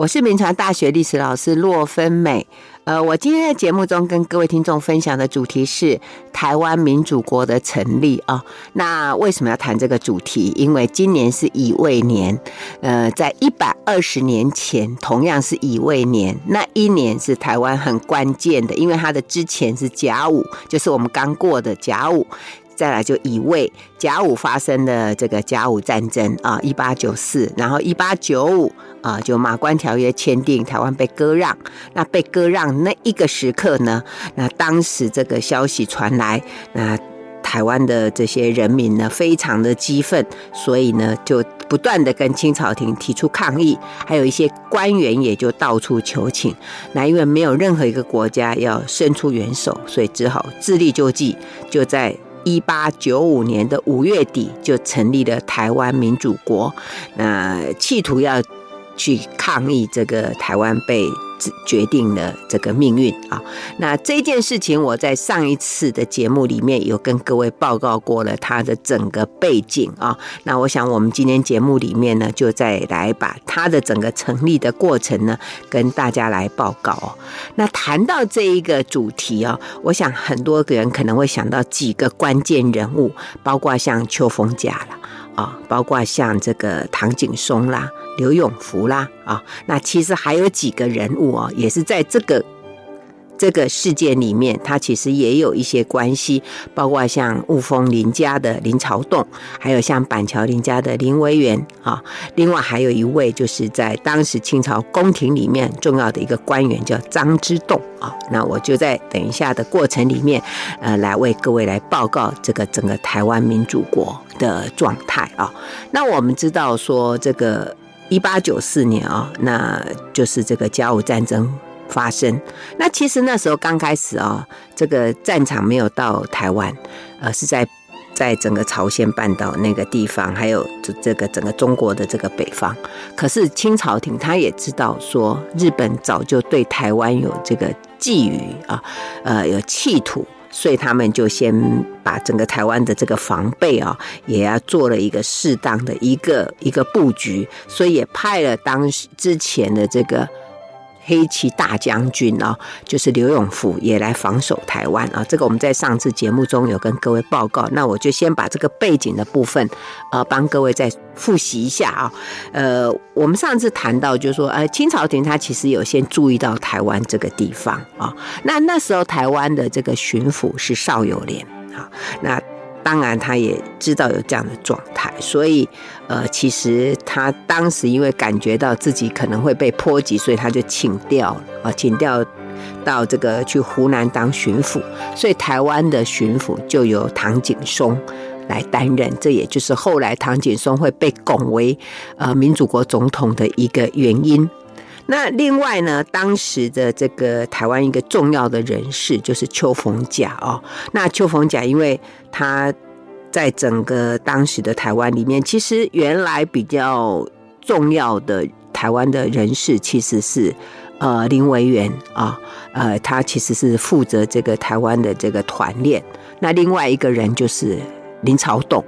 我是铭传大学历史老师骆芬美。呃，我今天在节目中跟各位听众分享的主题是台湾民主国的成立啊。那为什么要谈这个主题？因为今年是乙未年，呃，在一百二十年前，同样是乙未年，那一年是台湾很关键的，因为它的之前是甲午，就是我们刚过的甲午。再来就乙未，甲午发生的这个甲午战争啊，一八九四，然后一八九五啊，就马关条约签订，台湾被割让。那被割让那一个时刻呢，那当时这个消息传来，那台湾的这些人民呢，非常的激愤，所以呢，就不断的跟清朝廷提出抗议，还有一些官员也就到处求情。那因为没有任何一个国家要伸出援手，所以只好自力救济，就在。一八九五年的五月底，就成立了台湾民主国，那企图要去抗议这个台湾被。决定了这个命运啊！那这件事情，我在上一次的节目里面有跟各位报告过了它的整个背景啊。那我想，我们今天节目里面呢，就再来把它的整个成立的过程呢，跟大家来报告哦。那谈到这一个主题哦，我想很多个人可能会想到几个关键人物，包括像邱逢甲了啊，包括像这个唐景崧啦。刘永福啦，啊，那其实还有几个人物哦，也是在这个这个事件里面，他其实也有一些关系，包括像雾峰林家的林朝栋，还有像板桥林家的林维源啊，另外还有一位就是在当时清朝宫廷里面重要的一个官员叫张之洞啊，那我就在等一下的过程里面，呃，来为各位来报告这个整个台湾民主国的状态啊。那我们知道说这个。一八九四年啊，那就是这个甲午战争发生。那其实那时候刚开始啊，这个战场没有到台湾，呃，是在在整个朝鲜半岛那个地方，还有这这个整个中国的这个北方。可是清朝廷他也知道说，日本早就对台湾有这个觊觎啊，呃，有企图。所以他们就先把整个台湾的这个防备啊，也要做了一个适当的一个一个布局，所以也派了当时之前的这个。黑旗大将军啊，就是刘永福也来防守台湾啊。这个我们在上次节目中有跟各位报告，那我就先把这个背景的部分，呃，帮各位再复习一下啊。呃，我们上次谈到就是说，呃，清朝廷他其实有先注意到台湾这个地方啊。那那时候台湾的这个巡抚是邵友莲啊，那。当然，他也知道有这样的状态，所以，呃，其实他当时因为感觉到自己可能会被波及，所以他就请调啊，请调到这个去湖南当巡抚，所以台湾的巡抚就由唐景崧来担任，这也就是后来唐景崧会被拱为呃民主国总统的一个原因。那另外呢，当时的这个台湾一个重要的人士就是邱逢甲哦。那邱逢甲，因为他在整个当时的台湾里面，其实原来比较重要的台湾的人士其实是呃林维源啊，呃他其实是负责这个台湾的这个团练。那另外一个人就是林朝栋，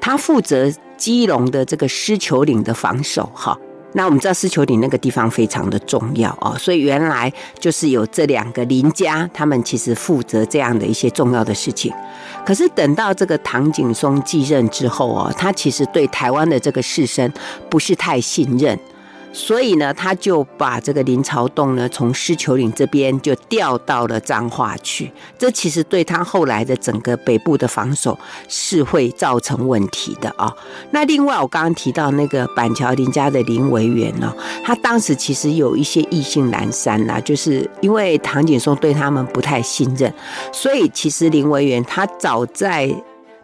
他负责基隆的这个狮球岭的防守哈。那我们知道狮球岭那个地方非常的重要哦，所以原来就是有这两个林家，他们其实负责这样的一些重要的事情。可是等到这个唐景崧继任之后哦，他其实对台湾的这个士绅不是太信任。所以呢，他就把这个林朝栋呢，从狮球岭这边就调到了彰化去。这其实对他后来的整个北部的防守是会造成问题的啊。那另外，我刚刚提到那个板桥林家的林维源呢，他当时其实有一些意兴阑珊呐，就是因为唐景崧对他们不太信任，所以其实林维源他早在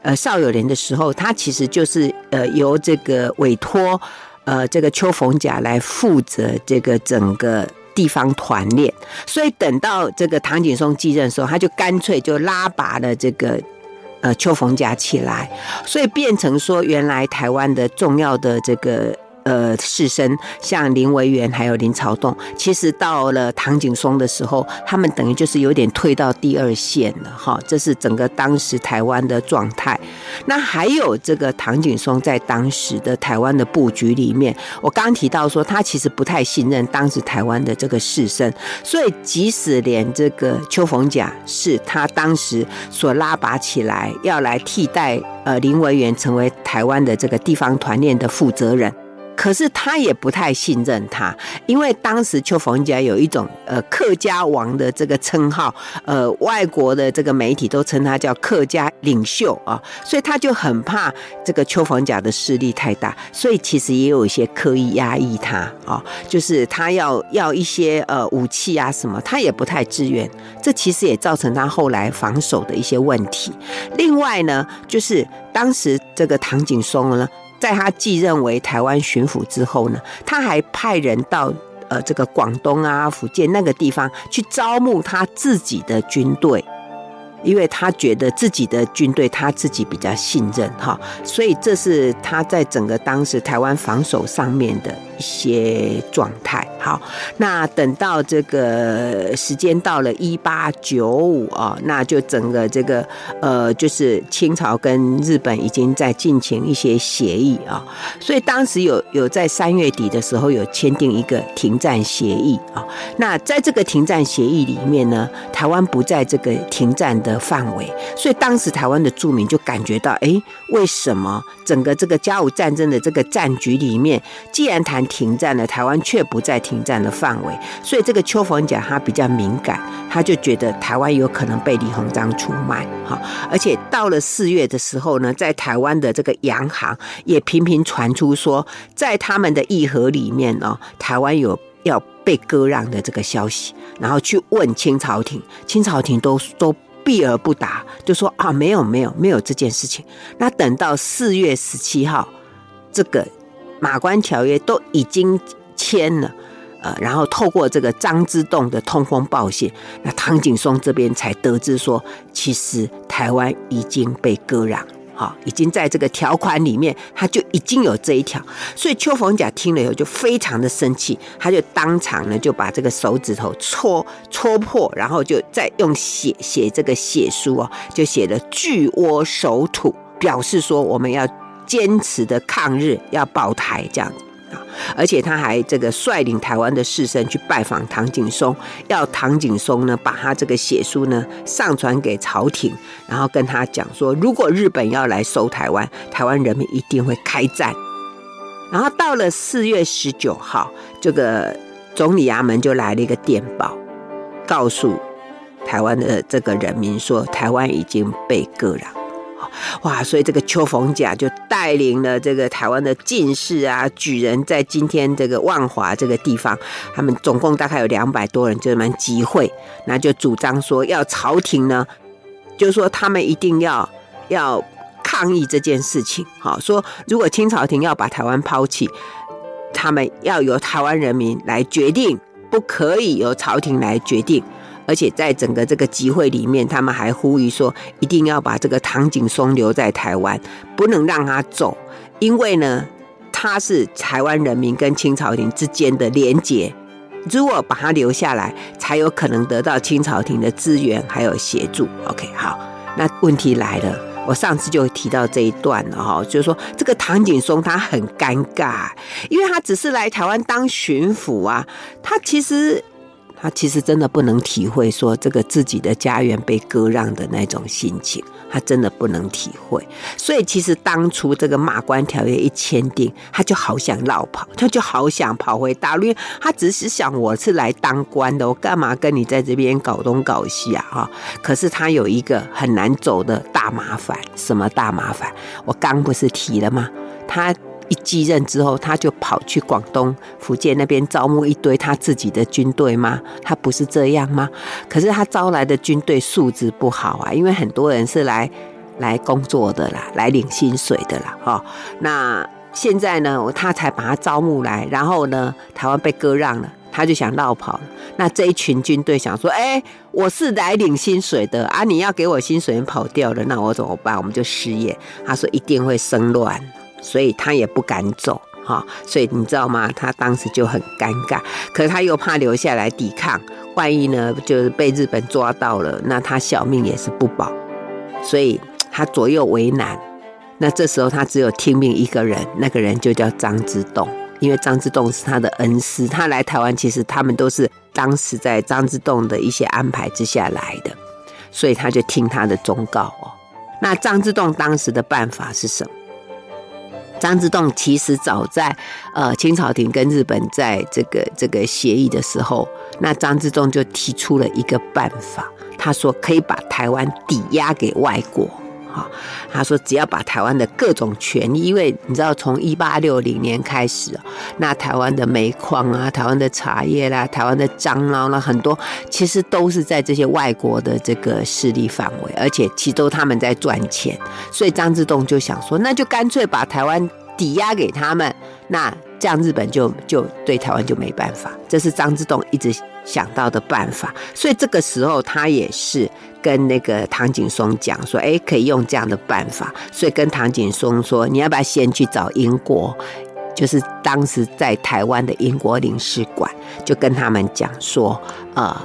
呃邵友莲的时候，他其实就是呃由这个委托。呃，这个邱逢甲来负责这个整个地方团练，所以等到这个唐景崧继任的时候，他就干脆就拉拔了这个呃邱逢甲起来，所以变成说，原来台湾的重要的这个呃，士绅像林维源还有林朝栋，其实到了唐景崧的时候，他们等于就是有点退到第二线了哈。这是整个当时台湾的状态。那还有这个唐景崧在当时的台湾的布局里面，我刚提到说他其实不太信任当时台湾的这个士绅，所以即使连这个邱逢甲是他当时所拉拔起来要来替代呃林维源成为台湾的这个地方团练的负责人。可是他也不太信任他，因为当时邱逢甲有一种呃客家王的这个称号，呃，外国的这个媒体都称他叫客家领袖啊，所以他就很怕这个邱逢甲的势力太大，所以其实也有一些刻意压抑他啊，就是他要要一些呃武器啊什么，他也不太自愿，这其实也造成他后来防守的一些问题。另外呢，就是当时这个唐景崧呢。在他继任为台湾巡抚之后呢，他还派人到呃这个广东啊、福建那个地方去招募他自己的军队。因为他觉得自己的军队他自己比较信任哈，所以这是他在整个当时台湾防守上面的一些状态。好，那等到这个时间到了一八九五啊，那就整个这个呃，就是清朝跟日本已经在进行一些协议啊，所以当时有有在三月底的时候有签订一个停战协议啊。那在这个停战协议里面呢，台湾不在这个停战的。的范围，所以当时台湾的住民就感觉到，哎，为什么整个这个甲午战争的这个战局里面，既然谈停战了，台湾却不在停战的范围，所以这个邱逢甲他比较敏感，他就觉得台湾有可能被李鸿章出卖，哈，而且到了四月的时候呢，在台湾的这个洋行也频频传出说，在他们的议和里面呢，台湾有要被割让的这个消息，然后去问清朝廷，清朝廷都都。避而不答，就说啊，没有没有没有这件事情。那等到四月十七号，这个马关条约都已经签了，呃，然后透过这个张之洞的通风报信，那唐景崧这边才得知说，其实台湾已经被割让。啊，已经在这个条款里面，他就已经有这一条，所以邱逢甲听了以后就非常的生气，他就当场呢就把这个手指头戳戳破，然后就再用写写这个血书哦，就写了巨倭守土，表示说我们要坚持的抗日，要保台这样子。而且他还这个率领台湾的士绅去拜访唐景崧，要唐景崧呢把他这个血书呢上传给朝廷，然后跟他讲说，如果日本要来收台湾，台湾人民一定会开战。然后到了四月十九号，这个总理衙门就来了一个电报，告诉台湾的这个人民说，台湾已经被割让。哇，所以这个邱逢甲就带领了这个台湾的进士啊、举人，在今天这个万华这个地方，他们总共大概有两百多人，就蛮集会，那就主张说要朝廷呢，就是说他们一定要要抗议这件事情，好说如果清朝廷要把台湾抛弃，他们要由台湾人民来决定，不可以由朝廷来决定。而且在整个这个集会里面，他们还呼吁说，一定要把这个唐景崧留在台湾，不能让他走，因为呢，他是台湾人民跟清朝廷之间的连结，如果把他留下来，才有可能得到清朝廷的资源还有协助。OK，好，那问题来了，我上次就提到这一段了哈，就是说这个唐景崧他很尴尬，因为他只是来台湾当巡抚啊，他其实。他其实真的不能体会说这个自己的家园被割让的那种心情，他真的不能体会。所以其实当初这个马关条约一签订，他就好想绕跑，他就好想跑回大陆，他只是想我是来当官的，我干嘛跟你在这边搞东搞西啊？哈！可是他有一个很难走的大麻烦，什么大麻烦？我刚不是提了吗？他。一继任之后，他就跑去广东、福建那边招募一堆他自己的军队吗？他不是这样吗？可是他招来的军队素质不好啊，因为很多人是来来工作的啦，来领薪水的啦，哈。那现在呢，他才把他招募来，然后呢，台湾被割让了，他就想绕跑。那这一群军队想说，哎，我是来领薪水的啊，你要给我薪水跑掉了，那我怎么办？我们就失业。他说一定会生乱。所以他也不敢走，哈，所以你知道吗？他当时就很尴尬，可是他又怕留下来抵抗，万一呢就是被日本抓到了，那他小命也是不保，所以他左右为难。那这时候他只有听命一个人，那个人就叫张之洞，因为张之洞是他的恩师，他来台湾其实他们都是当时在张之洞的一些安排之下来的，所以他就听他的忠告哦。那张之洞当时的办法是什么？张之洞其实早在呃清朝廷跟日本在这个这个协议的时候，那张之洞就提出了一个办法，他说可以把台湾抵押给外国。好，他说只要把台湾的各种权益，因为你知道从一八六零年开始，那台湾的煤矿啊、台湾的茶叶啦、台湾的樟脑啦，很多其实都是在这些外国的这个势力范围，而且其实都他们在赚钱，所以张之洞就想说，那就干脆把台湾抵押给他们，那这样日本就就对台湾就没办法。这是张之洞一直想到的办法，所以这个时候他也是。跟那个唐景崧讲说，哎，可以用这样的办法，所以跟唐景崧说，你要不要先去找英国，就是当时在台湾的英国领事馆，就跟他们讲说，呃，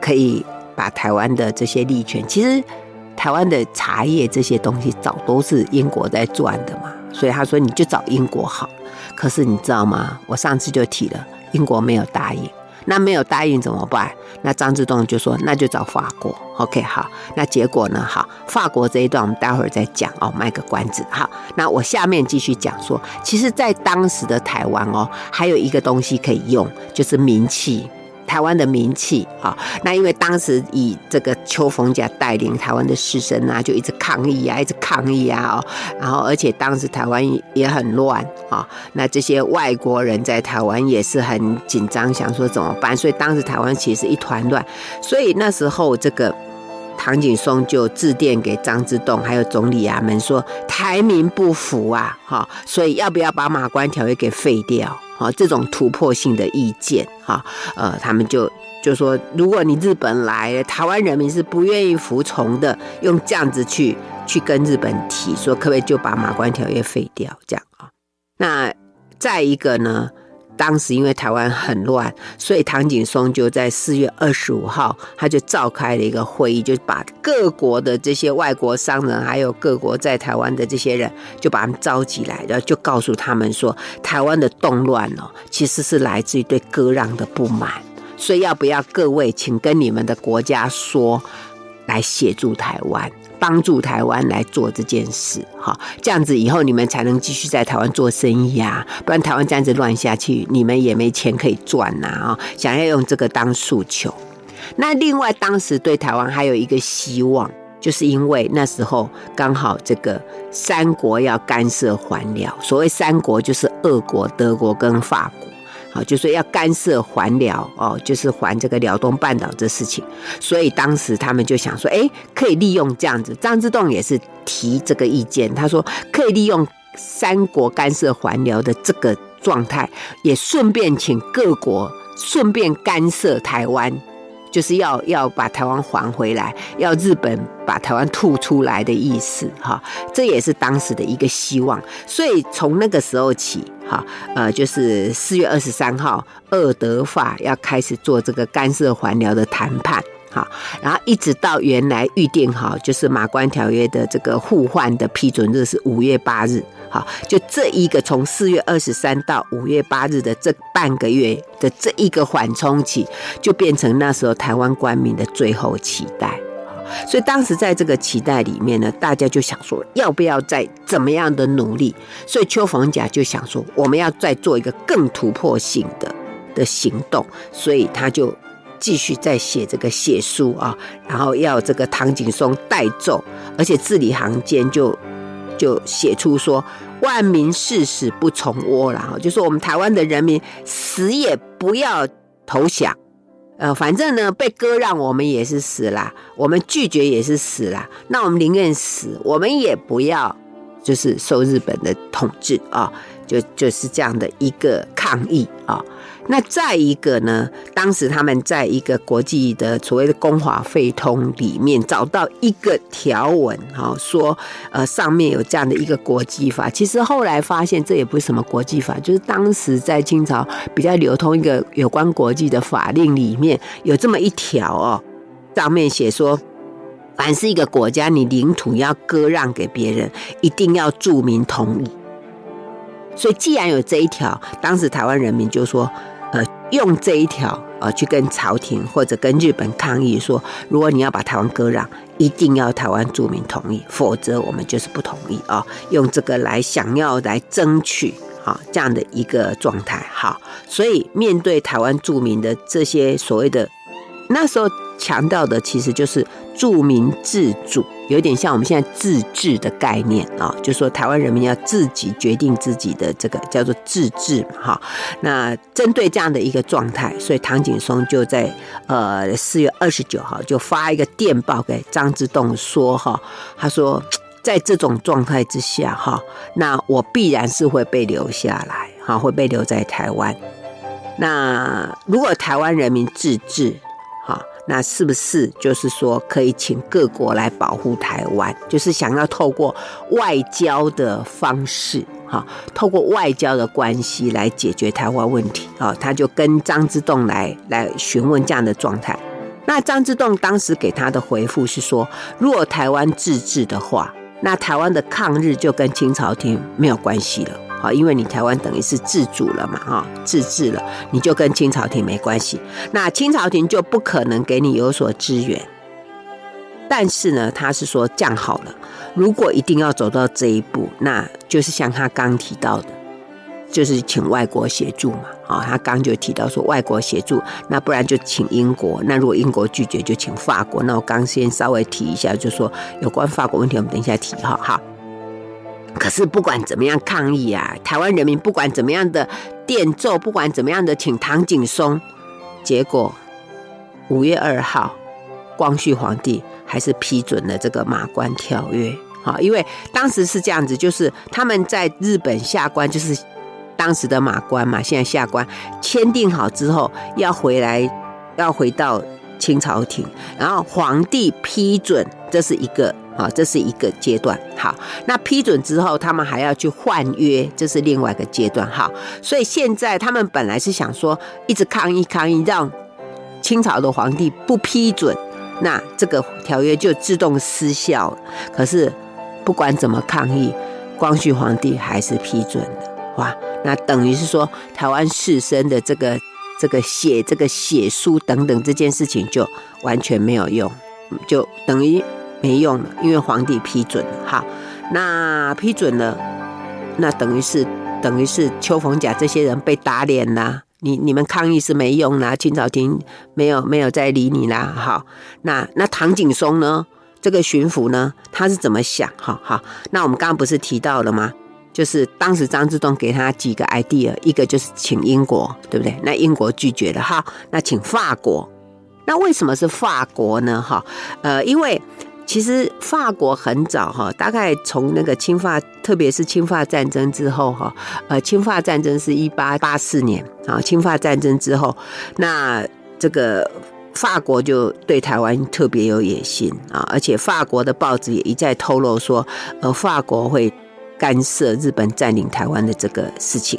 可以把台湾的这些利权，其实台湾的茶叶这些东西早都是英国在赚的嘛，所以他说你就找英国好。可是你知道吗？我上次就提了，英国没有答应。那没有答应怎么办？那张之洞就说：“那就找法国。” OK，好。那结果呢？好，法国这一段我们待会儿再讲哦，卖个关子。好，那我下面继续讲说，其实，在当时的台湾哦，还有一个东西可以用，就是名器。台湾的名气啊，那因为当时以这个邱逢甲带领台湾的士绅啊，就一直抗议啊，一直抗议啊，哦，然后而且当时台湾也很乱啊，那这些外国人在台湾也是很紧张，想说怎么办，所以当时台湾其实一团乱，所以那时候这个唐景崧就致电给张之洞，还有总理衙门说台民不服啊，哈，所以要不要把马关条约给废掉？啊，这种突破性的意见，哈，呃，他们就就说，如果你日本来，台湾人民是不愿意服从的，用这样子去去跟日本提，说可不可以就把马关条约废掉，这样啊？那再一个呢？当时因为台湾很乱，所以唐景崧就在四月二十五号，他就召开了一个会议，就把各国的这些外国商人，还有各国在台湾的这些人，就把他们召集来，然后就告诉他们说，台湾的动乱哦，其实是来自于对割让的不满，所以要不要各位，请跟你们的国家说，来协助台湾。帮助台湾来做这件事，哈，这样子以后你们才能继续在台湾做生意啊，不然台湾这样子乱下去，你们也没钱可以赚呐啊！想要用这个当诉求。那另外，当时对台湾还有一个希望，就是因为那时候刚好这个三国要干涉还辽，所谓三国就是俄国、德国跟法国。就说要干涉还辽哦，就是还这个辽东半岛这事情，所以当时他们就想说，哎，可以利用这样子。张之洞也是提这个意见，他说可以利用三国干涉还辽的这个状态，也顺便请各国顺便干涉台湾。就是要要把台湾还回来，要日本把台湾吐出来的意思，哈，这也是当时的一个希望。所以从那个时候起，哈，呃，就是四月二十三号，俄德法要开始做这个干涉还辽的谈判，哈，然后一直到原来预定好，就是马关条约的这个互换的批准日是五月八日。好，就这一个从四月二十三到五月八日的这半个月的这一个缓冲期，就变成那时候台湾官民的最后期待。所以当时在这个期待里面呢，大家就想说，要不要再怎么样的努力？所以邱逢甲就想说，我们要再做一个更突破性的的行动，所以他就继续在写这个写书啊，然后要这个唐景崧代奏，而且字里行间就。就写出说，万民誓死不从倭，然后就说我们台湾的人民死也不要投降，呃，反正呢被割让我们也是死啦，我们拒绝也是死啦，那我们宁愿死，我们也不要就是受日本的统治啊，就就是这样的一个抗议啊。那再一个呢，当时他们在一个国际的所谓的公华废通里面找到一个条文，哈，说呃上面有这样的一个国际法。其实后来发现这也不是什么国际法，就是当时在清朝比较流通一个有关国际的法令里面有这么一条哦，上面写说，凡是一个国家你领土要割让给别人，一定要注明同意。所以既然有这一条，当时台湾人民就说。呃，用这一条呃去跟朝廷或者跟日本抗议说，如果你要把台湾割让，一定要台湾住民同意，否则我们就是不同意啊、用这个来想要来争取啊、哦、这样的一个状态。好，所以面对台湾住民的这些所谓的那时候强调的，其实就是。住民自主，有点像我们现在自治的概念啊，就说台湾人民要自己决定自己的这个叫做自治哈。那针对这样的一个状态，所以唐景崧就在呃四月二十九号就发一个电报给张之洞说哈，他说在这种状态之下哈，那我必然是会被留下来哈，会被留在台湾。那如果台湾人民自治。那是不是就是说可以请各国来保护台湾？就是想要透过外交的方式，哈，透过外交的关系来解决台湾问题啊？他就跟张之洞来来询问这样的状态。那张之洞当时给他的回复是说，如果台湾自治的话，那台湾的抗日就跟清朝廷没有关系了。好，因为你台湾等于是自主了嘛，哈，自治了，你就跟清朝廷没关系，那清朝廷就不可能给你有所支援。但是呢，他是说这样好了，如果一定要走到这一步，那就是像他刚提到的，就是请外国协助嘛，啊，他刚就提到说外国协助，那不然就请英国，那如果英国拒绝，就请法国。那我刚先稍微提一下，就说有关法国问题，我们等一下提哈，好。可是不管怎么样抗议啊，台湾人民不管怎么样的电奏，不管怎么样的请唐景崧，结果五月二号，光绪皇帝还是批准了这个马关条约。好，因为当时是这样子，就是他们在日本下关，就是当时的马关嘛，现在下关签订好之后，要回来，要回到清朝廷，然后皇帝批准，这是一个。好，这是一个阶段。好，那批准之后，他们还要去换约，这是另外一个阶段。好，所以现在他们本来是想说，一直抗议抗议，让清朝的皇帝不批准，那这个条约就自动失效。可是不管怎么抗议，光绪皇帝还是批准了。哇，那等于是说，台湾士绅的这个这个写这个写书等等这件事情就完全没有用，就等于。没用了，因为皇帝批准了。好，那批准了，那等于是等于是邱逢甲这些人被打脸啦。你你们抗议是没用啦，清朝廷没有没有再理你啦。好，那那唐景崧呢？这个巡抚呢？他是怎么想？哈好，那我们刚刚不是提到了吗？就是当时张之洞给他几个 idea，一个就是请英国，对不对？那英国拒绝了。哈，那请法国。那为什么是法国呢？哈，呃，因为。其实法国很早哈，大概从那个侵法，特别是侵法战争之后哈，呃，侵法战争是一八八四年啊，侵法战争之后，那这个法国就对台湾特别有野心啊，而且法国的报纸也一再透露说，呃，法国会干涉日本占领台湾的这个事情，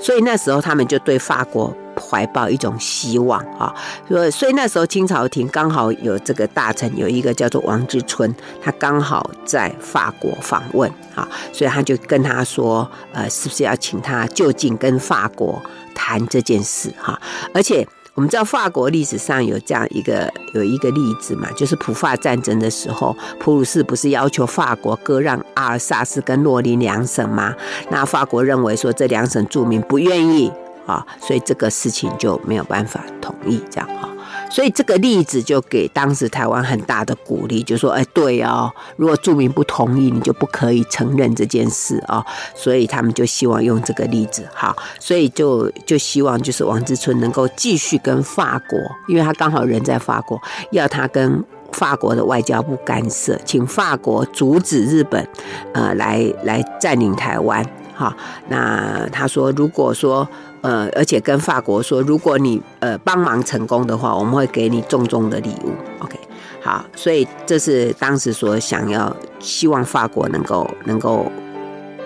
所以那时候他们就对法国。怀抱一种希望啊，所所以那时候清朝廷刚好有这个大臣，有一个叫做王之春，他刚好在法国访问啊，所以他就跟他说，呃，是不是要请他就近跟法国谈这件事哈？而且我们知道法国历史上有这样一个有一个例子嘛，就是普法战争的时候，普鲁士不是要求法国割让阿尔萨斯跟洛林两省吗？那法国认为说这两省住民不愿意。啊，所以这个事情就没有办法同意这样啊，所以这个例子就给当时台湾很大的鼓励，就说，哎，对哦，如果住民不同意，你就不可以承认这件事啊，所以他们就希望用这个例子，好，所以就就希望就是王志春能够继续跟法国，因为他刚好人在法国，要他跟法国的外交部干涉，请法国阻止日本，呃，来来占领台湾。哈。那他说，如果说呃，而且跟法国说，如果你呃帮忙成功的话，我们会给你重重的礼物。OK，好，所以这是当时所想要，希望法国能够能够。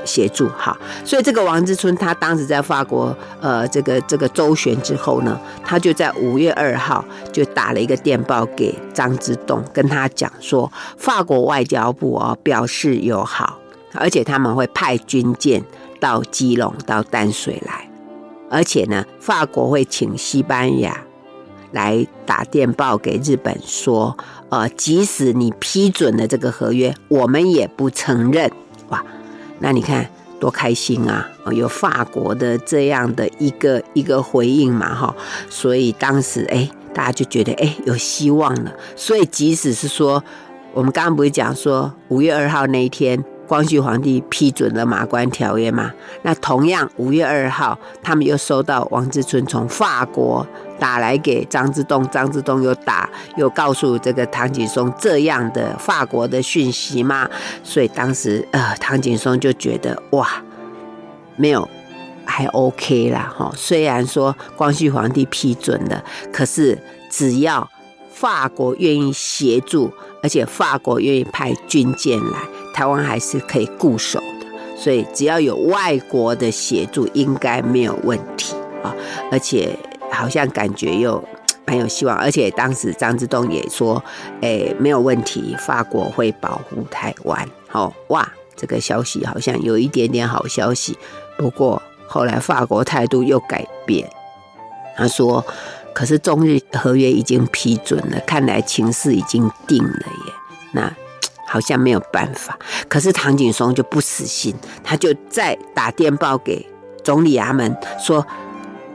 协助好，所以这个王之春他当时在法国，呃，这个这个周旋之后呢，他就在五月二号就打了一个电报给张之洞，跟他讲说，法国外交部哦表示友好，而且他们会派军舰到基隆到淡水来，而且呢，法国会请西班牙来打电报给日本说，呃，即使你批准了这个合约，我们也不承认。哇！那你看多开心啊！有法国的这样的一个一个回应嘛，哈，所以当时哎，大家就觉得哎有希望了。所以即使是说，我们刚刚不是讲说五月二号那一天。光绪皇帝批准了马关条约嘛？那同样五月二号，他们又收到王之春从法国打来给张之洞，张之洞又打又告诉这个唐景崧这样的法国的讯息嘛？所以当时呃，唐景崧就觉得哇，没有还 OK 啦哈。虽然说光绪皇帝批准了，可是只要法国愿意协助，而且法国愿意派军舰来。台湾还是可以固守的，所以只要有外国的协助，应该没有问题啊！而且好像感觉又蛮有希望，而且当时张之洞也说：“哎，没有问题，法国会保护台湾。”好哇，这个消息好像有一点点好消息。不过后来法国态度又改变，他说：“可是中日合约已经批准了，看来情势已经定了耶。”那。好像没有办法，可是唐景崧就不死心，他就再打电报给总理衙门说，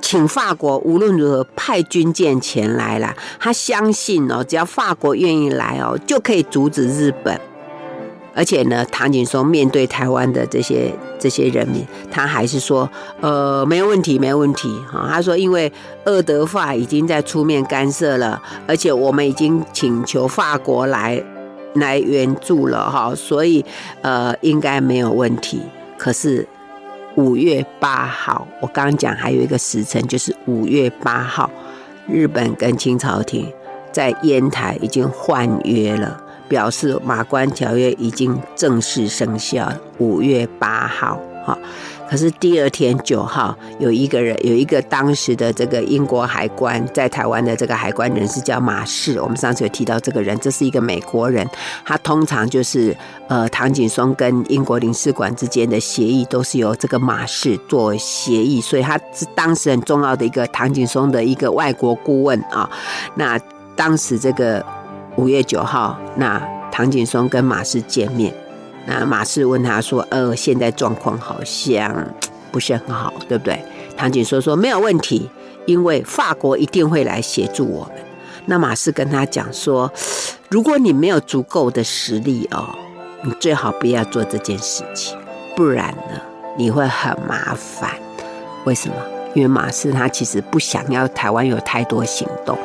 请法国无论如何派军舰前来了。他相信哦，只要法国愿意来哦，就可以阻止日本。而且呢，唐景崧面对台湾的这些这些人民，他还是说，呃，没有问题，没有问题。哈，他说，因为俄德法已经在出面干涉了，而且我们已经请求法国来。来援助了哈，所以呃应该没有问题。可是五月八号，我刚刚讲还有一个时辰，就是五月八号，日本跟清朝廷在烟台已经换约了，表示马关条约已经正式生效。五月八号，哈。可是第二天九号，有一个人，有一个当时的这个英国海关在台湾的这个海关人士叫马士。我们上次有提到这个人，这是一个美国人。他通常就是呃，唐景崧跟英国领事馆之间的协议都是由这个马士做协议，所以他是当时很重要的一个唐景崧的一个外国顾问啊。那当时这个五月九号，那唐景崧跟马士见面。那马士问他说：“呃，现在状况好像不是很好，对不对？”唐景说说：“没有问题，因为法国一定会来协助我们。”那马士跟他讲说：“如果你没有足够的实力哦，你最好不要做这件事情，不然呢，你会很麻烦。为什么？因为马士他其实不想要台湾有太多行动，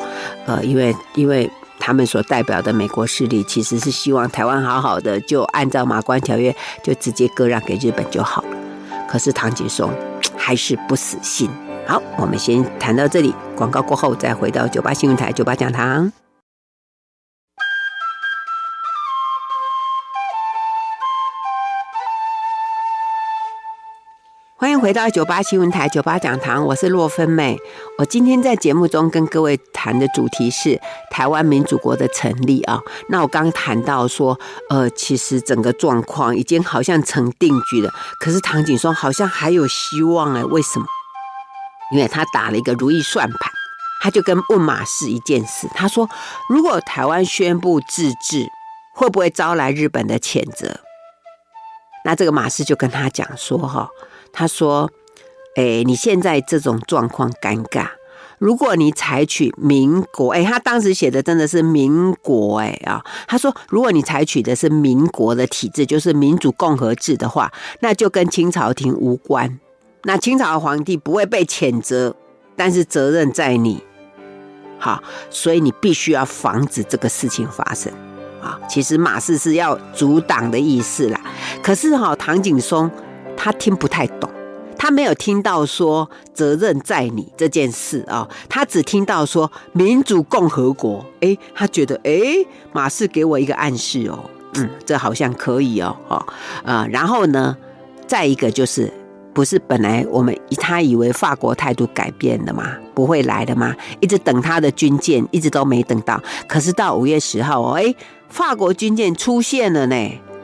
呃，因为因为。”他们所代表的美国势力其实是希望台湾好好的，就按照马关条约就直接割让给日本就好了。可是唐景崧还是不死心。好，我们先谈到这里，广告过后再回到九八新闻台九八讲堂。回到九八新闻台九八讲堂，我是洛芬美。我今天在节目中跟各位谈的主题是台湾民主国的成立啊。那我刚谈到说，呃，其实整个状况已经好像成定局了。可是唐景崧好像还有希望哎，为什么？因为他打了一个如意算盘，他就跟问马氏一件事，他说：如果台湾宣布自治，会不会招来日本的谴责？那这个马氏就跟他讲说哈。他说：“哎，你现在这种状况尴尬。如果你采取民国，哎，他当时写的真的是民国，哎啊，他说，如果你采取的是民国的体制，就是民主共和制的话，那就跟清朝廷无关。那清朝皇帝不会被谴责，但是责任在你。好，所以你必须要防止这个事情发生。啊，其实马氏是要阻挡的意思啦。可是哈，唐景崧。”他听不太懂，他没有听到说责任在你这件事啊，他只听到说民主共和国，哎，他觉得哎，马士给我一个暗示哦，嗯，这好像可以哦，哦，呃，然后呢，再一个就是。不是本来我们他以为法国态度改变了吗？不会来的吗？一直等他的军舰，一直都没等到。可是到五月十号哦，哎，法国军舰出现了呢，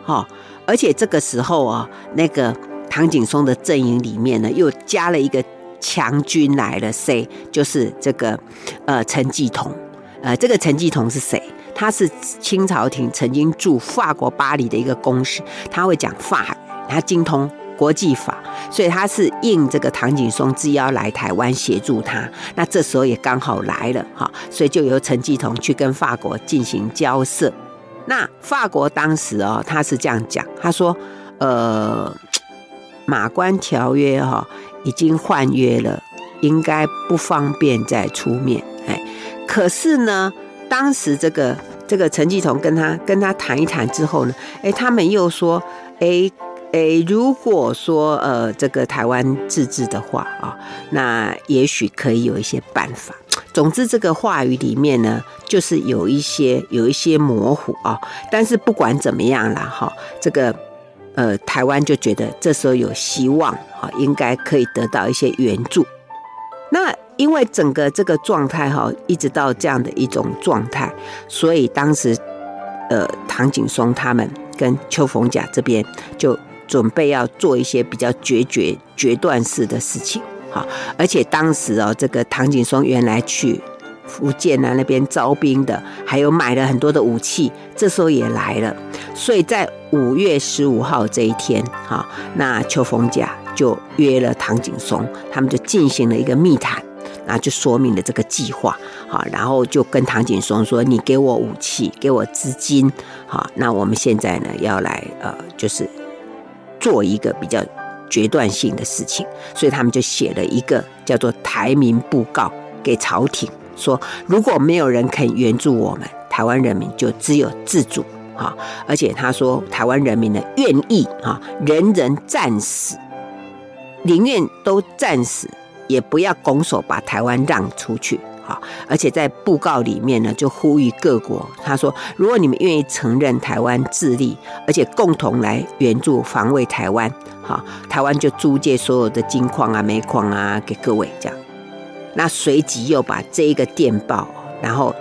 哈！而且这个时候啊，那个唐景崧的阵营里面呢，又加了一个强军来了，谁？就是这个呃陈继同。呃，这个陈继同是谁？他是清朝廷曾经驻法国巴黎的一个公使，他会讲法语，他精通。国际法，所以他是应这个唐景崧之邀来台湾协助他。那这时候也刚好来了哈，所以就由陈继同去跟法国进行交涉。那法国当时哦，他是这样讲，他说：“呃，马关条约哈已经换约了，应该不方便再出面。哎，可是呢，当时这个这个陈继同跟他跟他谈一谈之后呢，哎，他们又说，哎。”诶，如果说呃这个台湾自治的话啊，那也许可以有一些办法。总之，这个话语里面呢，就是有一些有一些模糊啊。但是不管怎么样啦，哈，这个呃台湾就觉得这时候有希望啊，应该可以得到一些援助。那因为整个这个状态哈，一直到这样的一种状态，所以当时呃唐景崧他们跟邱逢甲这边就。准备要做一些比较决绝、决断式的事情，好，而且当时哦，这个唐景崧原来去福建啊那边招兵的，还有买了很多的武器，这时候也来了，所以在五月十五号这一天，哈，那邱逢甲就约了唐景崧，他们就进行了一个密谈，然后就说明了这个计划，好，然后就跟唐景崧说：“你给我武器，给我资金，好，那我们现在呢要来呃，就是。”做一个比较决断性的事情，所以他们就写了一个叫做《台民布告》给朝廷，说如果没有人肯援助我们，台湾人民就只有自主哈！而且他说，台湾人民的愿意哈，人人战死，宁愿都战死，也不要拱手把台湾让出去哈。而且在布告里面呢，就呼吁各国，他说：如果你们愿意承认台湾自立，而且共同来援助防卫台湾，哈，台湾就租借所有的金矿啊、煤矿啊给各位这样。那随即又把这一个电报，然后。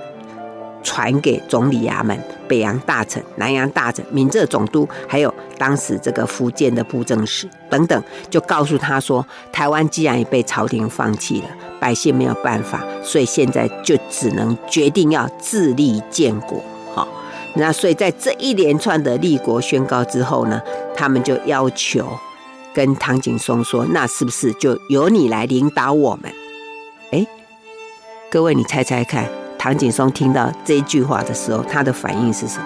传给总理衙门、北洋大臣、南洋大臣、闽浙总督，还有当时这个福建的布政使等等，就告诉他说：台湾既然也被朝廷放弃了，百姓没有办法，所以现在就只能决定要自立建国。好，那所以在这一连串的立国宣告之后呢，他们就要求跟唐景崧说：那是不是就由你来领导我们？各位，你猜猜看。唐景崧听到这一句话的时候，他的反应是什么？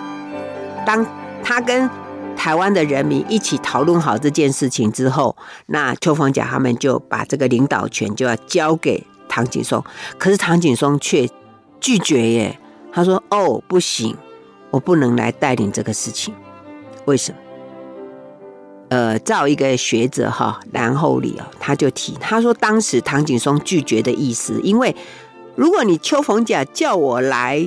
当他跟台湾的人民一起讨论好这件事情之后，那邱逢甲他们就把这个领导权就要交给唐景崧，可是唐景崧却拒绝耶。他说：“哦，不行，我不能来带领这个事情。为什么？呃，照一个学者哈蓝厚礼啊，他就提他说，当时唐景崧拒绝的意思，因为。如果你邱逢甲叫我来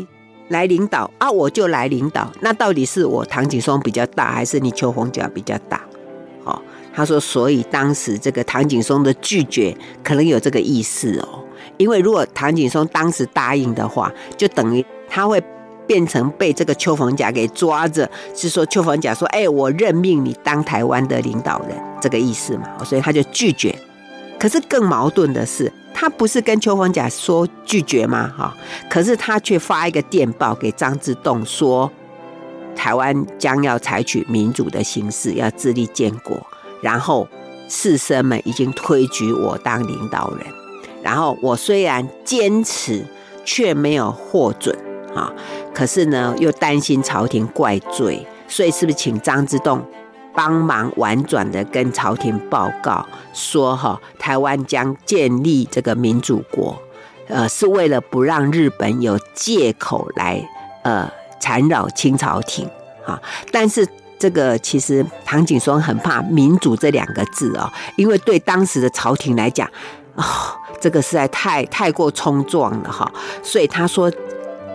来领导啊，我就来领导。那到底是我唐景崧比较大，还是你邱逢甲比较大？哦，他说，所以当时这个唐景崧的拒绝可能有这个意思哦。因为如果唐景崧当时答应的话，就等于他会变成被这个邱逢甲给抓着，是说邱逢甲说：“哎，我任命你当台湾的领导人，这个意思嘛。”所以他就拒绝。可是更矛盾的是。他不是跟邱逢甲说拒绝吗？哈，可是他却发一个电报给张之洞，说台湾将要采取民主的形式，要自立建国。然后士绅们已经推举我当领导人。然后我虽然坚持，却没有获准啊。可是呢，又担心朝廷怪罪，所以是不是请张之洞？帮忙婉转的跟朝廷报告说：“哈，台湾将建立这个民主国，呃，是为了不让日本有借口来呃缠绕清朝廷啊。但是这个其实唐景崧很怕“民主”这两个字哦，因为对当时的朝廷来讲，哦，这个实在太太过冲撞了哈，所以他说，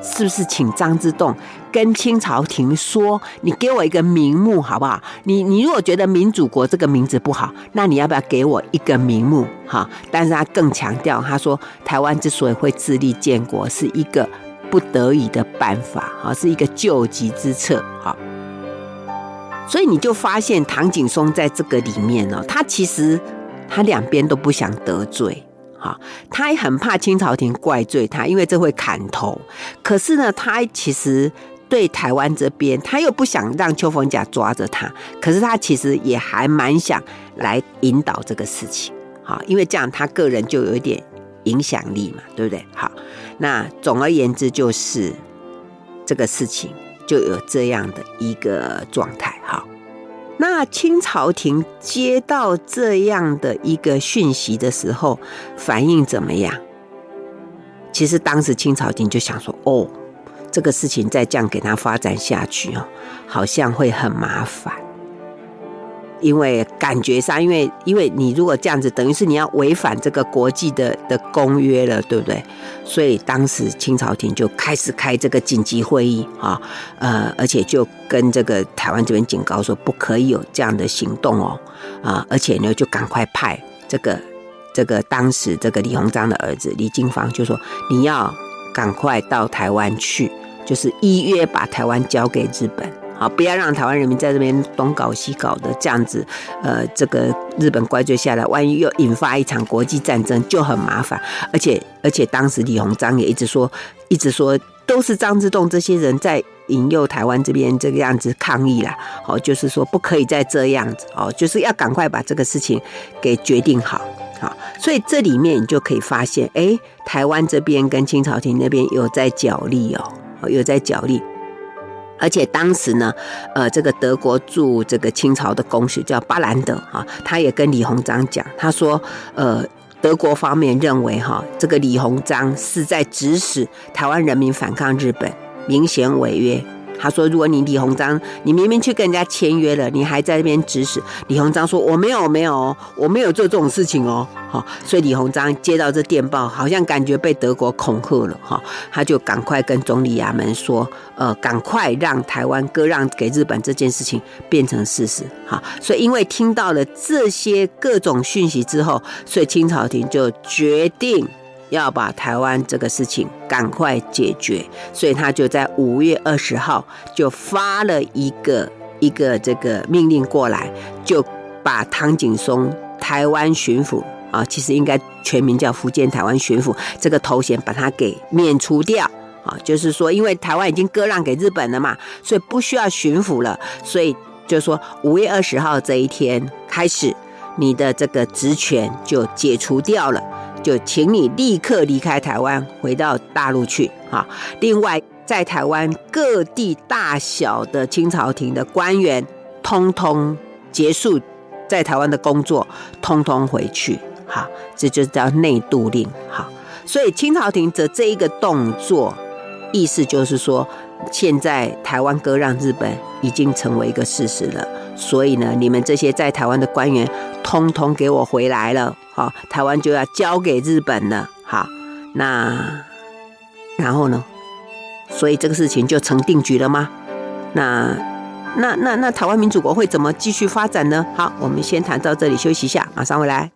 是不是请张之洞跟清朝廷说，你给我一个名目好不好？你你如果觉得“民主国”这个名字不好，那你要不要给我一个名目哈？但是他更强调，他说台湾之所以会自立建国，是一个不得已的办法啊，是一个救急之策哈。所以你就发现唐景崧在这个里面呢，他其实他两边都不想得罪，哈，他也很怕清朝廷怪罪他，因为这会砍头。可是呢，他其实对台湾这边，他又不想让邱逢甲抓着他，可是他其实也还蛮想来引导这个事情，哈，因为这样他个人就有一点影响力嘛，对不对？好，那总而言之就是这个事情。就有这样的一个状态，好，那清朝廷接到这样的一个讯息的时候，反应怎么样？其实当时清朝廷就想说，哦，这个事情再这样给他发展下去哦，好像会很麻烦。因为感觉上，因为因为你如果这样子，等于是你要违反这个国际的的公约了，对不对？所以当时清朝廷就开始开这个紧急会议啊，呃，而且就跟这个台湾这边警告说，不可以有这样的行动哦，啊，而且呢，就赶快派这个这个当时这个李鸿章的儿子李经方就说，你要赶快到台湾去，就是依约把台湾交给日本。啊，不要让台湾人民在这边东搞西搞的这样子，呃，这个日本怪罪下来，万一又引发一场国际战争，就很麻烦。而且，而且当时李鸿章也一直说，一直说都是张之洞这些人在引诱台湾这边这个样子抗议啦。哦，就是说不可以再这样子哦，就是要赶快把这个事情给决定好。好，所以这里面你就可以发现，哎，台湾这边跟清朝廷那边有在角力哦，有在角力。而且当时呢，呃，这个德国驻这个清朝的公使叫巴兰德啊，他也跟李鸿章讲，他说，呃，德国方面认为哈，这个李鸿章是在指使台湾人民反抗日本，明显违约。他说：“如果你李鸿章，你明明去跟人家签约了，你还在那边指使。”李鸿章说：“我没有，没有，我没有做这种事情哦。”好，所以李鸿章接到这电报，好像感觉被德国恐吓了哈，他就赶快跟总理衙门说：“呃，赶快让台湾割让给日本这件事情变成事实。”哈，所以因为听到了这些各种讯息之后，所以清朝廷就决定。要把台湾这个事情赶快解决，所以他就在五月二十号就发了一个一个这个命令过来，就把唐景崧台湾巡抚啊，其实应该全名叫福建台湾巡抚这个头衔，把他给免除掉啊，就是说因为台湾已经割让给日本了嘛，所以不需要巡抚了，所以就说五月二十号这一天开始，你的这个职权就解除掉了。就请你立刻离开台湾，回到大陆去啊！另外，在台湾各地大小的清朝廷的官员，通通结束在台湾的工作，通通回去。好，这就叫内渡令。好，所以清朝廷的这一个动作，意思就是说，现在台湾割让日本已经成为一个事实了。所以呢，你们这些在台湾的官员，通通给我回来了。好，台湾就要交给日本了。好，那然后呢？所以这个事情就成定局了吗？那那那那台湾民主国会怎么继续发展呢？好，我们先谈到这里，休息一下，马上回来。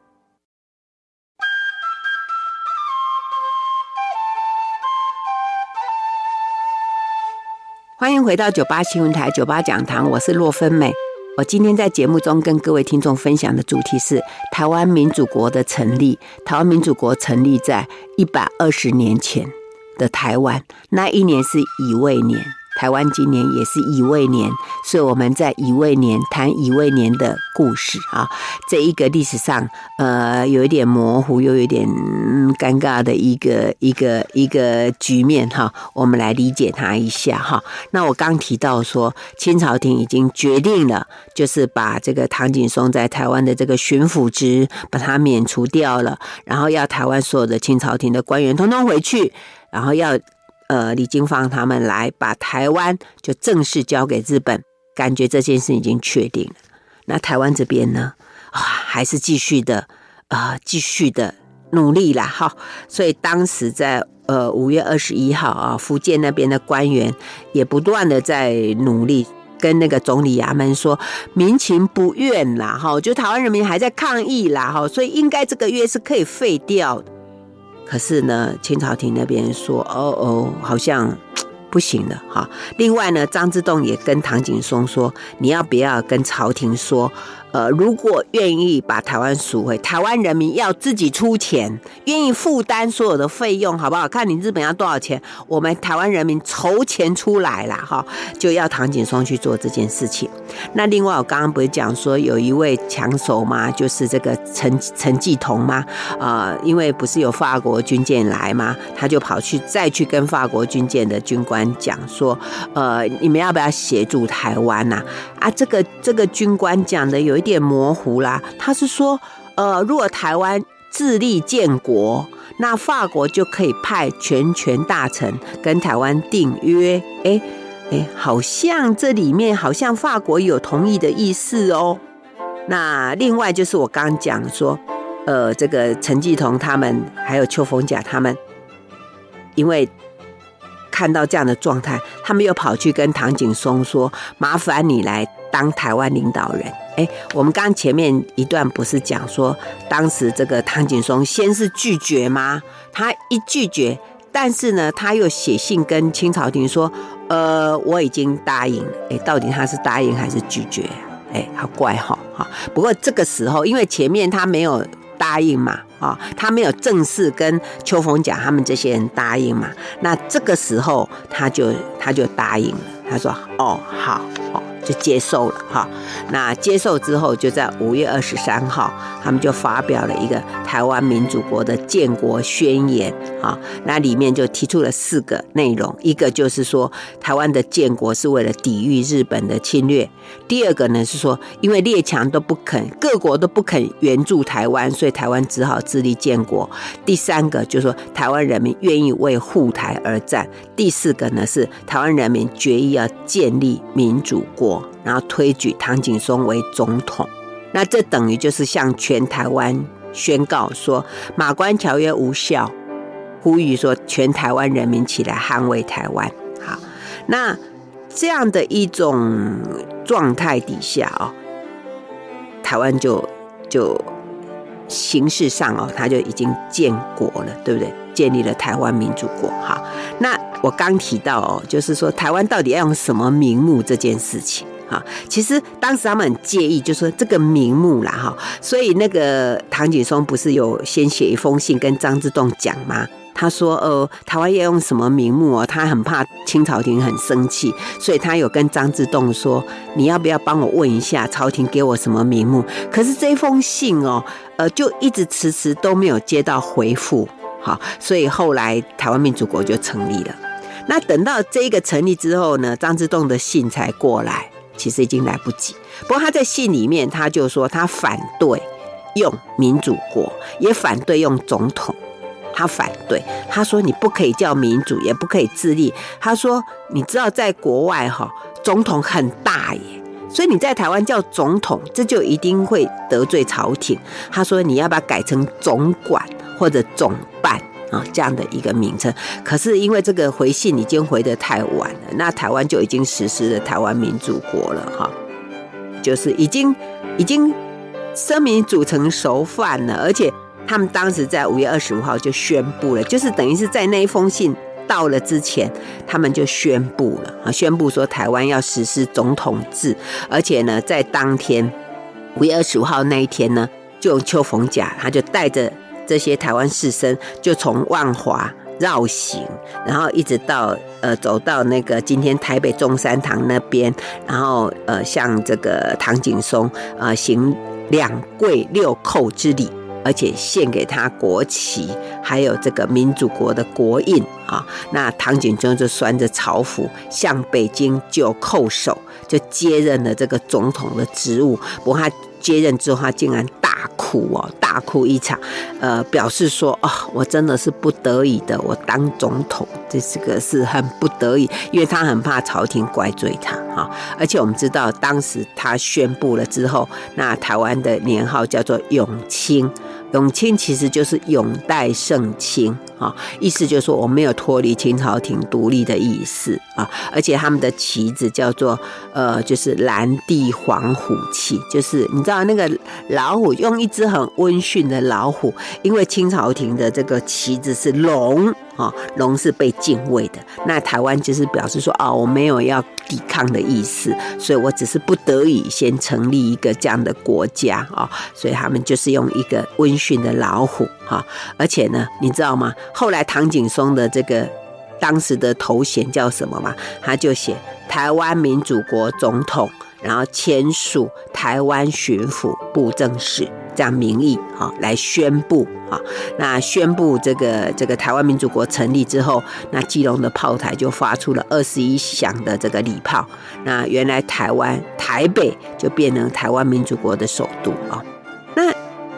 欢迎回到九八新闻台九八讲堂，我是洛芬美。我今天在节目中跟各位听众分享的主题是台湾民主国的成立。台湾民主国成立在一百二十年前的台湾，那一年是乙未年。台湾今年也是乙未年，所以我们在乙未年谈乙未年的故事啊。这一个历史上，呃，有一点模糊又有一点尴尬的一个一个一个局面哈。我们来理解它一下哈。那我刚提到说，清朝廷已经决定了，就是把这个唐景崧在台湾的这个巡抚职把它免除掉了，然后要台湾所有的清朝廷的官员通通回去，然后要。呃，李金芳他们来把台湾就正式交给日本，感觉这件事已经确定了。那台湾这边呢，啊，还是继续的啊，继续的努力啦，哈。所以当时在呃五月二十一号啊，福建那边的官员也不断的在努力。跟那个总理衙门说，民情不愿啦，哈，就台湾人民还在抗议啦，哈，所以应该这个约是可以废掉的。可是呢，清朝廷那边说，哦哦，好像 不行了，哈。另外呢，张之洞也跟唐景崧说，你要不要跟朝廷说？呃，如果愿意把台湾赎回，台湾人民要自己出钱，愿意负担所有的费用，好不好？看你日本要多少钱，我们台湾人民筹钱出来了哈，就要唐景崧去做这件事情。那另外，我刚刚不是讲说有一位强手吗？就是这个陈陈继同吗？呃，因为不是有法国军舰来吗？他就跑去再去跟法国军舰的军官讲说，呃，你们要不要协助台湾呐？啊，这个这个军官讲的有一点模糊啦。他是说，呃，如果台湾自立建国，那法国就可以派全权大臣跟台湾订约。哎哎，好像这里面好像法国有同意的意思哦。那另外就是我刚讲说，呃，这个陈继同他们还有邱逢甲他们，因为。看到这样的状态，他们又跑去跟唐景崧说：“麻烦你来当台湾领导人。”哎，我们刚前面一段不是讲说，当时这个唐景崧先是拒绝吗？他一拒绝，但是呢，他又写信跟清朝廷说：“呃，我已经答应了。”哎，到底他是答应还是拒绝？哎，好怪哈！哈，不过这个时候，因为前面他没有。答应嘛，啊，他没有正式跟邱逢甲他们这些人答应嘛，那这个时候他就他就答应了，他说，哦，好，哦。就接受了哈，那接受之后，就在五月二十三号，他们就发表了一个台湾民主国的建国宣言啊。那里面就提出了四个内容，一个就是说台湾的建国是为了抵御日本的侵略；第二个呢是说，因为列强都不肯，各国都不肯援助台湾，所以台湾只好自立建国；第三个就是说台湾人民愿意为护台而战；第四个呢是台湾人民决意要建立民主国。然后推举唐景崧为总统，那这等于就是向全台湾宣告说马关条约无效，呼吁说全台湾人民起来捍卫台湾。好，那这样的一种状态底下哦，台湾就就形式上哦，他就已经建国了，对不对？建立了台湾民主国。好，那我刚提到哦，就是说台湾到底要用什么名目这件事情。哈，其实当时他们很介意，就是说这个名目啦，哈，所以那个唐景崧不是有先写一封信跟张之洞讲吗？他说，呃，台湾要用什么名目哦？他很怕清朝廷很生气，所以他有跟张之洞说，你要不要帮我问一下朝廷给我什么名目？可是这封信哦，呃，就一直迟迟都没有接到回复，好，所以后来台湾民主国就成立了。那等到这个成立之后呢，张之洞的信才过来。其实已经来不及。不过他在信里面，他就说他反对用民主国，也反对用总统。他反对，他说你不可以叫民主，也不可以自立。他说你知道在国外哈，总统很大耶，所以你在台湾叫总统，这就一定会得罪朝廷。他说你要不要改成总管或者总办？啊，这样的一个名称，可是因为这个回信已经回得太晚了，那台湾就已经实施了台湾民主国了哈，就是已经已经生米煮成熟饭了，而且他们当时在五月二十五号就宣布了，就是等于是在那一封信到了之前，他们就宣布了啊，宣布说台湾要实施总统制，而且呢，在当天五月二十五号那一天呢，就用邱逢甲他就带着。这些台湾士绅就从万华绕行，然后一直到呃走到那个今天台北中山堂那边，然后呃向这个唐景崧呃行两跪六叩之礼，而且献给他国旗，还有这个民主国的国印啊。那唐景崧就穿着朝服向北京就叩首，就接任了这个总统的职务。不过他接任之后，他竟然哭哦，大哭一场，呃，表示说哦，我真的是不得已的，我当总统，这是个是很不得已，因为他很怕朝廷怪罪他哈，而且我们知道，当时他宣布了之后，那台湾的年号叫做永清。永清其实就是永代圣清啊，意思就是说我没有脱离清朝廷独立的意思啊，而且他们的旗子叫做呃，就是蓝地黄虎旗，就是你知道那个老虎用一只很温驯的老虎，因为清朝廷的这个旗子是龙。啊，龙是被敬畏的。那台湾就是表示说，啊，我没有要抵抗的意思，所以我只是不得已先成立一个这样的国家啊。所以他们就是用一个温驯的老虎哈，而且呢，你知道吗？后来唐景崧的这个当时的头衔叫什么吗？他就写台湾民主国总统，然后签署台湾巡抚布政使。这样名义啊，来宣布啊，那宣布这个这个台湾民主国成立之后，那基隆的炮台就发出了二十一响的这个礼炮，那原来台湾台北就变成台湾民主国的首都啊。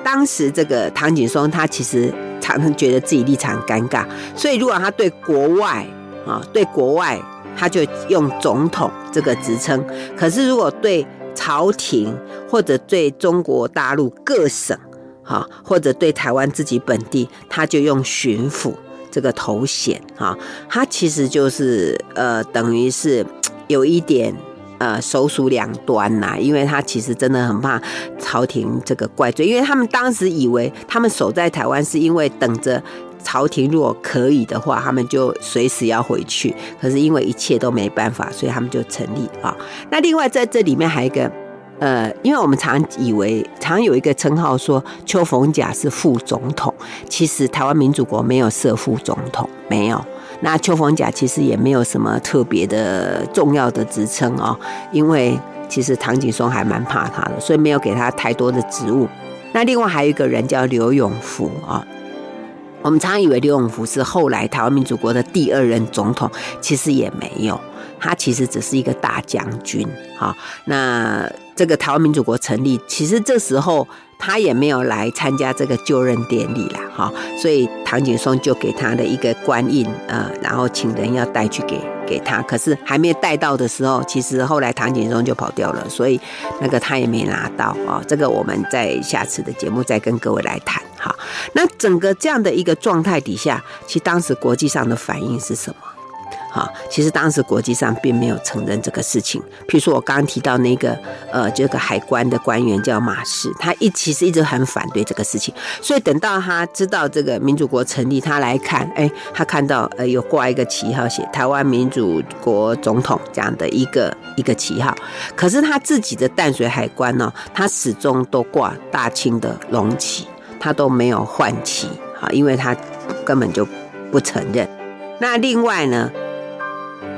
当时这个唐景崧他其实常常觉得自己立场尴尬，所以如果他对国外啊，对国外他就用总统这个职称，可是如果对朝廷或者对中国大陆各省，哈，或者对台湾自己本地，他就用巡抚这个头衔，哈，他其实就是呃，等于是有一点呃，手鼠两端呐，因为他其实真的很怕朝廷这个怪罪，因为他们当时以为他们守在台湾是因为等着。朝廷如果可以的话，他们就随时要回去。可是因为一切都没办法，所以他们就成立啊。那另外在这里面还有一个，呃，因为我们常以为常有一个称号说邱逢甲是副总统，其实台湾民主国没有设副总统，没有。那邱逢甲其实也没有什么特别的重要的职称啊，因为其实唐景崧还蛮怕他的，所以没有给他太多的职务。那另外还有一个人叫刘永福啊。我们常以为刘永福是后来台湾民主国的第二任总统，其实也没有，他其实只是一个大将军。好，那这个台湾民主国成立，其实这时候他也没有来参加这个就任典礼了。哈，所以唐景崧就给他的一个官印，呃，然后请人要带去给给他，可是还没带到的时候，其实后来唐景崧就跑掉了，所以那个他也没拿到啊。这个我们在下次的节目再跟各位来谈。哈，那整个这样的一个状态底下，其实当时国际上的反应是什么？啊，其实当时国际上并没有承认这个事情。譬如说我刚刚提到那个呃，这个海关的官员叫马士，他一其实一直很反对这个事情。所以等到他知道这个民主国成立，他来看，哎，他看到呃有挂一个旗号，写台湾民主国总统这样的一个一个旗号。可是他自己的淡水海关呢，他始终都挂大清的龙旗。他都没有换旗，啊，因为他根本就不承认。那另外呢，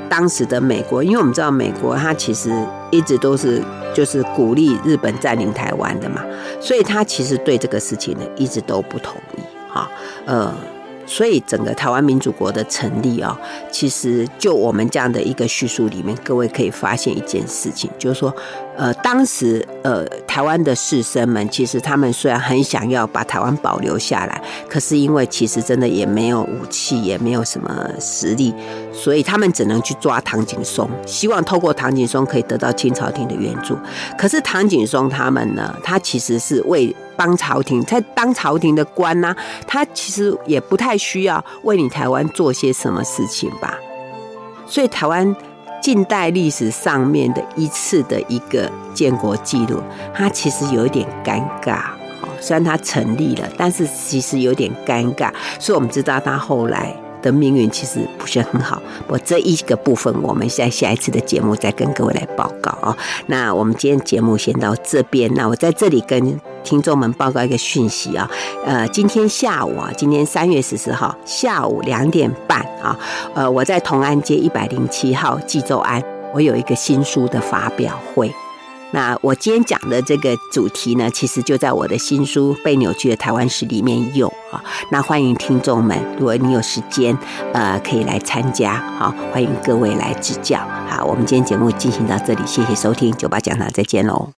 当时的美国，因为我们知道美国，它其实一直都是就是鼓励日本占领台湾的嘛，所以他其实对这个事情呢一直都不同意，哈，呃。所以整个台湾民主国的成立啊，其实就我们这样的一个叙述里面，各位可以发现一件事情，就是说，呃，当时呃台湾的士绅们，其实他们虽然很想要把台湾保留下来，可是因为其实真的也没有武器，也没有什么实力，所以他们只能去抓唐景崧，希望透过唐景崧可以得到清朝廷的援助。可是唐景崧他们呢，他其实是为帮朝廷，在当朝廷的官呐、他其实也不太需要为你台湾做些什么事情吧。所以台湾近代历史上面的一次的一个建国记录，它其实有一点尴尬。虽然它成立了，但是其实有点尴尬。所以我们知道它后来。的命运其实不是很好，我这一个部分，我们在下一次的节目再跟各位来报告啊。那我们今天节目先到这边，那我在这里跟听众们报告一个讯息啊，呃，今天下午啊，今天三月十四号下午两点半啊，呃，我在同安街一百零七号纪州庵，我有一个新书的发表会。那我今天讲的这个主题呢，其实就在我的新书《被扭曲的台湾史》里面有啊。那欢迎听众们，如果你有时间，呃，可以来参加。好，欢迎各位来指教。好，我们今天节目进行到这里，谢谢收听，酒吧讲堂，再见喽。